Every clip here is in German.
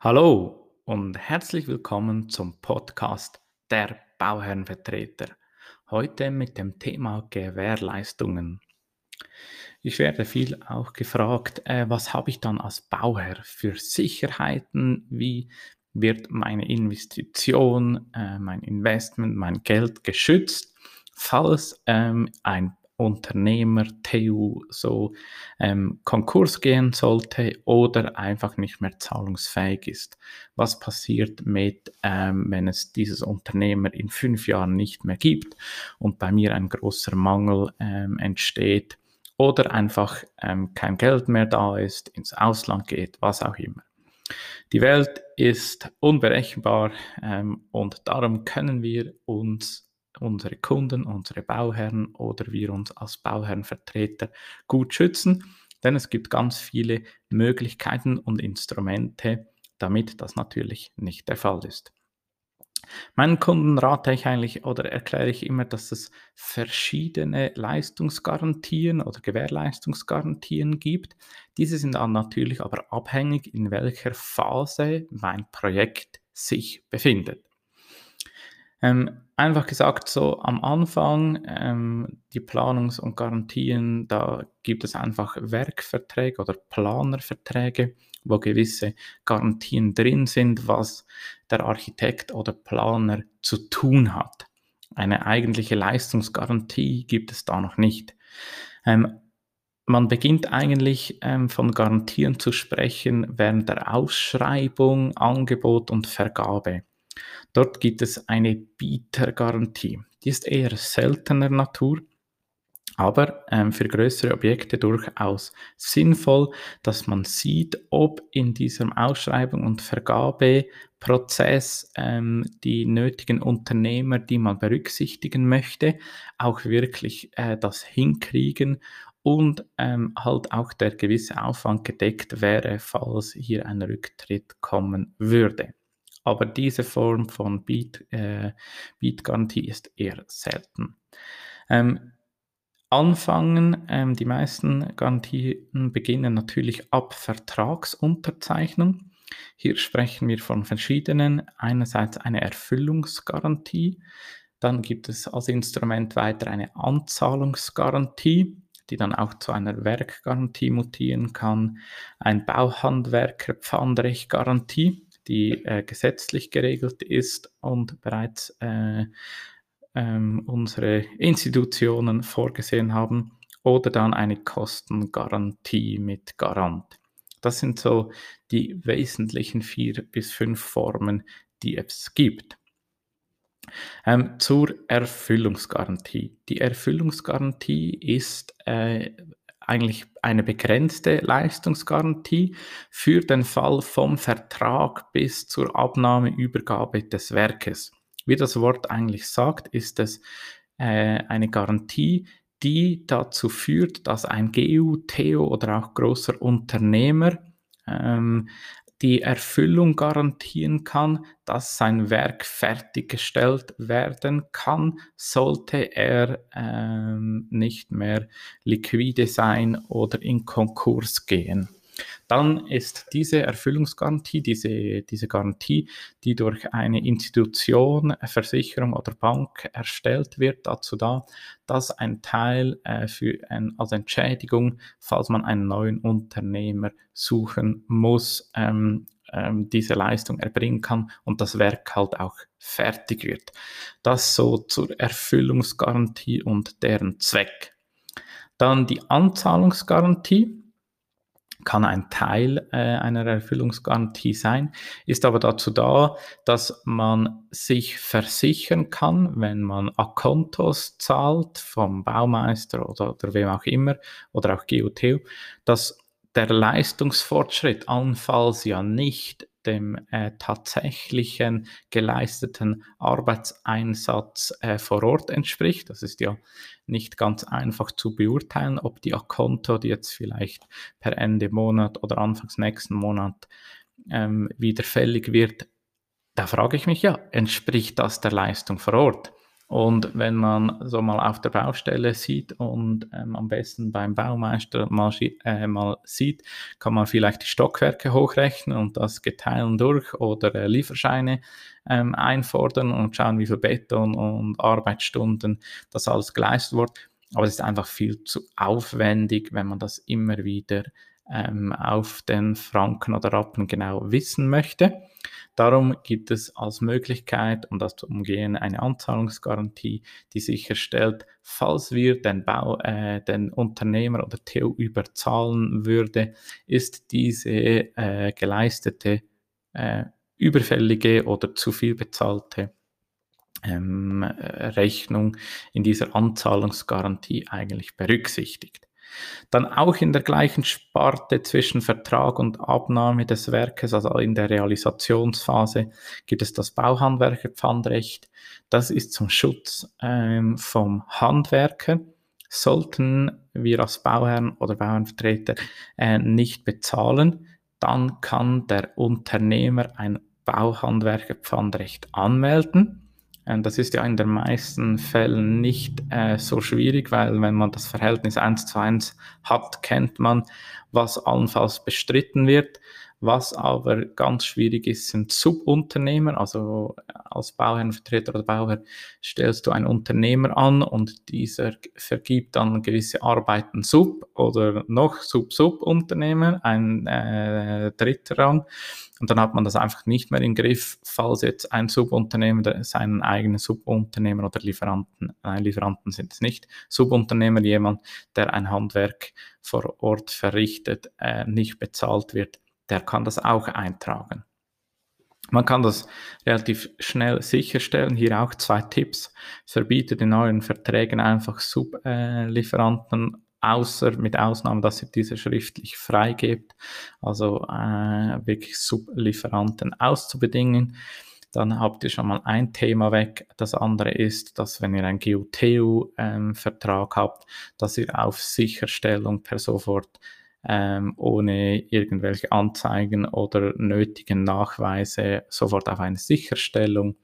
Hallo und herzlich willkommen zum Podcast der Bauherrenvertreter. Heute mit dem Thema Gewährleistungen. Ich werde viel auch gefragt, äh, was habe ich dann als Bauherr für Sicherheiten? Wie wird meine Investition, äh, mein Investment, mein Geld geschützt, falls ähm, ein Unternehmer, TU so ähm, Konkurs gehen sollte oder einfach nicht mehr zahlungsfähig ist. Was passiert mit, ähm, wenn es dieses Unternehmer in fünf Jahren nicht mehr gibt und bei mir ein großer Mangel ähm, entsteht oder einfach ähm, kein Geld mehr da ist, ins Ausland geht, was auch immer. Die Welt ist unberechenbar ähm, und darum können wir uns unsere Kunden, unsere Bauherren oder wir uns als Bauherrenvertreter gut schützen, denn es gibt ganz viele Möglichkeiten und Instrumente, damit das natürlich nicht der Fall ist. Meinen Kunden rate ich eigentlich oder erkläre ich immer, dass es verschiedene Leistungsgarantien oder Gewährleistungsgarantien gibt. Diese sind dann natürlich aber abhängig, in welcher Phase mein Projekt sich befindet. Ähm, einfach gesagt, so am Anfang, ähm, die Planungs- und Garantien, da gibt es einfach Werkverträge oder Planerverträge, wo gewisse Garantien drin sind, was der Architekt oder Planer zu tun hat. Eine eigentliche Leistungsgarantie gibt es da noch nicht. Ähm, man beginnt eigentlich ähm, von Garantien zu sprechen während der Ausschreibung, Angebot und Vergabe. Dort gibt es eine Bietergarantie. Die ist eher seltener Natur, aber ähm, für größere Objekte durchaus sinnvoll, dass man sieht, ob in diesem Ausschreibung- und Vergabeprozess ähm, die nötigen Unternehmer, die man berücksichtigen möchte, auch wirklich äh, das hinkriegen und ähm, halt auch der gewisse Aufwand gedeckt wäre, falls hier ein Rücktritt kommen würde aber diese Form von Beat, äh, Beat-Garantie ist eher selten. Ähm, anfangen, ähm, die meisten Garantien beginnen natürlich ab Vertragsunterzeichnung. Hier sprechen wir von verschiedenen. Einerseits eine Erfüllungsgarantie, dann gibt es als Instrument weiter eine Anzahlungsgarantie, die dann auch zu einer Werkgarantie mutieren kann, ein Bauhandwerker-Pfandrechtgarantie die äh, gesetzlich geregelt ist und bereits äh, ähm, unsere Institutionen vorgesehen haben, oder dann eine Kostengarantie mit Garant. Das sind so die wesentlichen vier bis fünf Formen, die es gibt. Ähm, zur Erfüllungsgarantie. Die Erfüllungsgarantie ist äh, eigentlich eine begrenzte Leistungsgarantie für den Fall vom Vertrag bis zur Abnahmeübergabe des Werkes. Wie das Wort eigentlich sagt, ist es äh, eine Garantie, die dazu führt, dass ein GU, Theo oder auch großer Unternehmer ähm, die Erfüllung garantieren kann, dass sein Werk fertiggestellt werden kann, sollte er ähm, nicht mehr liquide sein oder in Konkurs gehen. Dann ist diese Erfüllungsgarantie, diese, diese Garantie, die durch eine Institution, Versicherung oder Bank erstellt wird, dazu da, dass ein Teil äh, für ein, als Entschädigung, falls man einen neuen Unternehmer suchen muss, ähm, ähm, diese Leistung erbringen kann und das Werk halt auch fertig wird. Das so zur Erfüllungsgarantie und deren Zweck. Dann die Anzahlungsgarantie kann ein Teil äh, einer Erfüllungsgarantie sein, ist aber dazu da, dass man sich versichern kann, wenn man Akontos zahlt vom Baumeister oder, oder wem auch immer oder auch GUTU, dass der Leistungsfortschritt allenfalls ja nicht dem äh, tatsächlichen geleisteten Arbeitseinsatz äh, vor Ort entspricht. Das ist ja nicht ganz einfach zu beurteilen, ob die Akonto, die jetzt vielleicht per Ende Monat oder Anfangs nächsten Monat ähm, wieder fällig wird, da frage ich mich ja, entspricht das der Leistung vor Ort? Und wenn man so mal auf der Baustelle sieht und ähm, am besten beim Baumeister mal, äh, mal, sieht, kann man vielleicht die Stockwerke hochrechnen und das geteilen durch oder äh, Lieferscheine ähm, einfordern und schauen, wie viel Beton und Arbeitsstunden das alles geleistet wird. Aber es ist einfach viel zu aufwendig, wenn man das immer wieder ähm, auf den Franken oder Rappen genau wissen möchte. Darum gibt es als Möglichkeit, um das zu umgehen, eine Anzahlungsgarantie, die sicherstellt, falls wir den, Bau, äh, den Unternehmer oder TU überzahlen würde, ist diese äh, geleistete äh, überfällige oder zu viel bezahlte ähm, Rechnung in dieser Anzahlungsgarantie eigentlich berücksichtigt. Dann auch in der gleichen Sparte zwischen Vertrag und Abnahme des Werkes, also in der Realisationsphase, gibt es das Bauhandwerkerpfandrecht. Das ist zum Schutz ähm, vom Handwerker. Sollten wir als Bauherrn oder Bauernvertreter äh, nicht bezahlen, dann kann der Unternehmer ein Bauhandwerkerpfandrecht anmelden. Ähm, das ist ja in den meisten Fällen nicht äh, so schwierig, weil wenn man das Verhältnis 1 zu 1 hat, kennt man, was allenfalls bestritten wird. Was aber ganz schwierig ist, sind Subunternehmer. Also als Bauherrenvertreter oder Bauherr stellst du einen Unternehmer an und dieser vergibt dann gewisse Arbeiten Sub oder noch Sub-Sub-Unternehmer, ein äh, dritter Rang. Und dann hat man das einfach nicht mehr im Griff, falls jetzt ein Subunternehmer seinen eigenen Subunternehmer oder Lieferanten, nein, Lieferanten sind es nicht, Subunternehmer, jemand, der ein Handwerk vor Ort verrichtet, äh, nicht bezahlt wird, der kann das auch eintragen. Man kann das relativ schnell sicherstellen. Hier auch zwei Tipps. Verbietet in euren Verträgen einfach Sublieferanten außer mit Ausnahme, dass ihr diese schriftlich freigebt, also äh, wirklich Sublieferanten auszubedingen. Dann habt ihr schon mal ein Thema weg. Das andere ist, dass wenn ihr einen GUTU-Vertrag ähm, habt, dass ihr auf Sicherstellung per sofort ähm, ohne irgendwelche Anzeigen oder nötigen Nachweise sofort auf eine Sicherstellung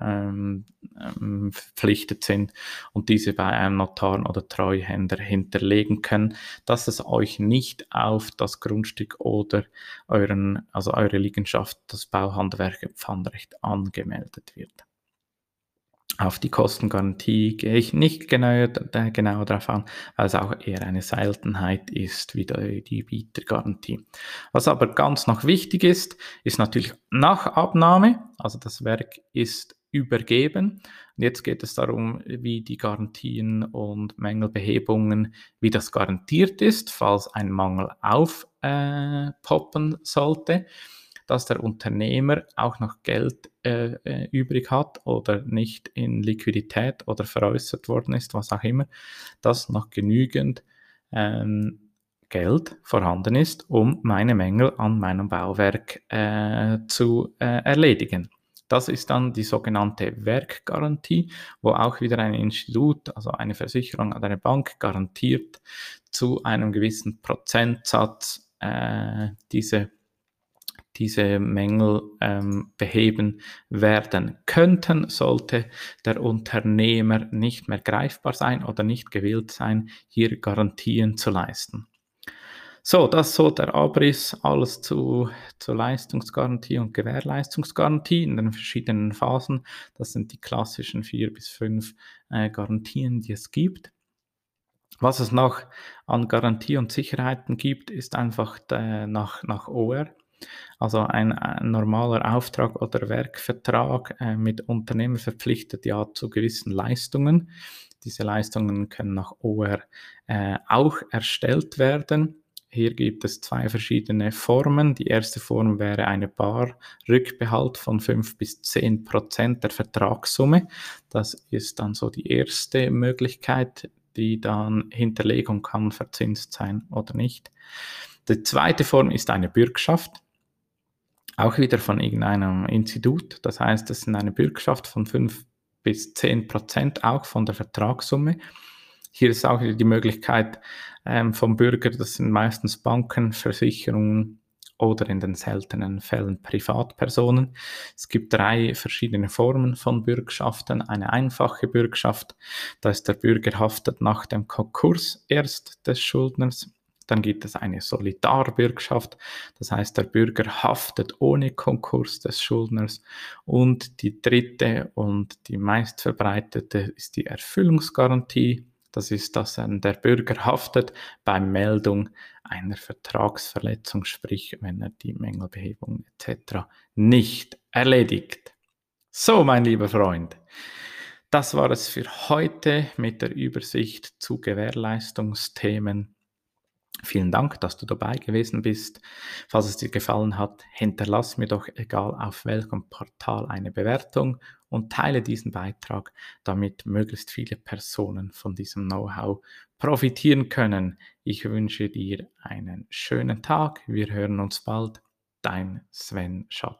ähm, ähm, verpflichtet sind und diese bei einem Notar oder Treuhänder hinterlegen können, dass es euch nicht auf das Grundstück oder euren, also eure Liegenschaft, das Bauhandwerker Pfandrecht angemeldet wird. Auf die Kostengarantie gehe ich nicht genau, genau darauf an, weil es auch eher eine Seltenheit ist wie die Bietergarantie. Was aber ganz noch wichtig ist, ist natürlich nach Abnahme, also das Werk ist übergeben. Und jetzt geht es darum, wie die Garantien und Mängelbehebungen, wie das garantiert ist, falls ein Mangel aufpoppen äh, sollte dass der Unternehmer auch noch Geld äh, äh, übrig hat oder nicht in Liquidität oder veräußert worden ist, was auch immer, dass noch genügend ähm, Geld vorhanden ist, um meine Mängel an meinem Bauwerk äh, zu äh, erledigen. Das ist dann die sogenannte Werkgarantie, wo auch wieder ein Institut, also eine Versicherung oder eine Bank garantiert zu einem gewissen Prozentsatz äh, diese diese Mängel ähm, beheben werden könnten, sollte der Unternehmer nicht mehr greifbar sein oder nicht gewillt sein, hier Garantien zu leisten. So, das so der Abriss, alles zu, zur Leistungsgarantie und Gewährleistungsgarantie in den verschiedenen Phasen. Das sind die klassischen vier bis fünf äh, Garantien, die es gibt. Was es noch an Garantie und Sicherheiten gibt, ist einfach der, nach, nach OR. Also ein, ein normaler Auftrag oder Werkvertrag äh, mit Unternehmer verpflichtet ja zu gewissen Leistungen. Diese Leistungen können nach OR äh, auch erstellt werden. Hier gibt es zwei verschiedene Formen. Die erste Form wäre eine Barrückbehalt von 5 bis 10 Prozent der Vertragssumme. Das ist dann so die erste Möglichkeit, die dann Hinterlegung kann verzinst sein oder nicht. Die zweite Form ist eine Bürgschaft auch wieder von irgendeinem Institut. Das heißt, es ist eine Bürgschaft von 5 bis 10 Prozent auch von der Vertragssumme. Hier ist auch wieder die Möglichkeit ähm, vom Bürger, das sind meistens Banken, Versicherungen oder in den seltenen Fällen Privatpersonen. Es gibt drei verschiedene Formen von Bürgschaften. Eine einfache Bürgschaft, da ist der Bürger haftet nach dem Konkurs erst des Schuldners. Dann gibt es eine Solidarbürgschaft, das heißt, der Bürger haftet ohne Konkurs des Schuldners. Und die dritte und die meistverbreitete ist die Erfüllungsgarantie. Das ist, dass der Bürger haftet bei Meldung einer Vertragsverletzung, sprich wenn er die Mängelbehebung etc. nicht erledigt. So, mein lieber Freund, das war es für heute mit der Übersicht zu Gewährleistungsthemen. Vielen Dank, dass du dabei gewesen bist. Falls es dir gefallen hat, hinterlass mir doch egal auf welchem Portal eine Bewertung und teile diesen Beitrag, damit möglichst viele Personen von diesem Know-how profitieren können. Ich wünsche dir einen schönen Tag. Wir hören uns bald. Dein Sven Schott.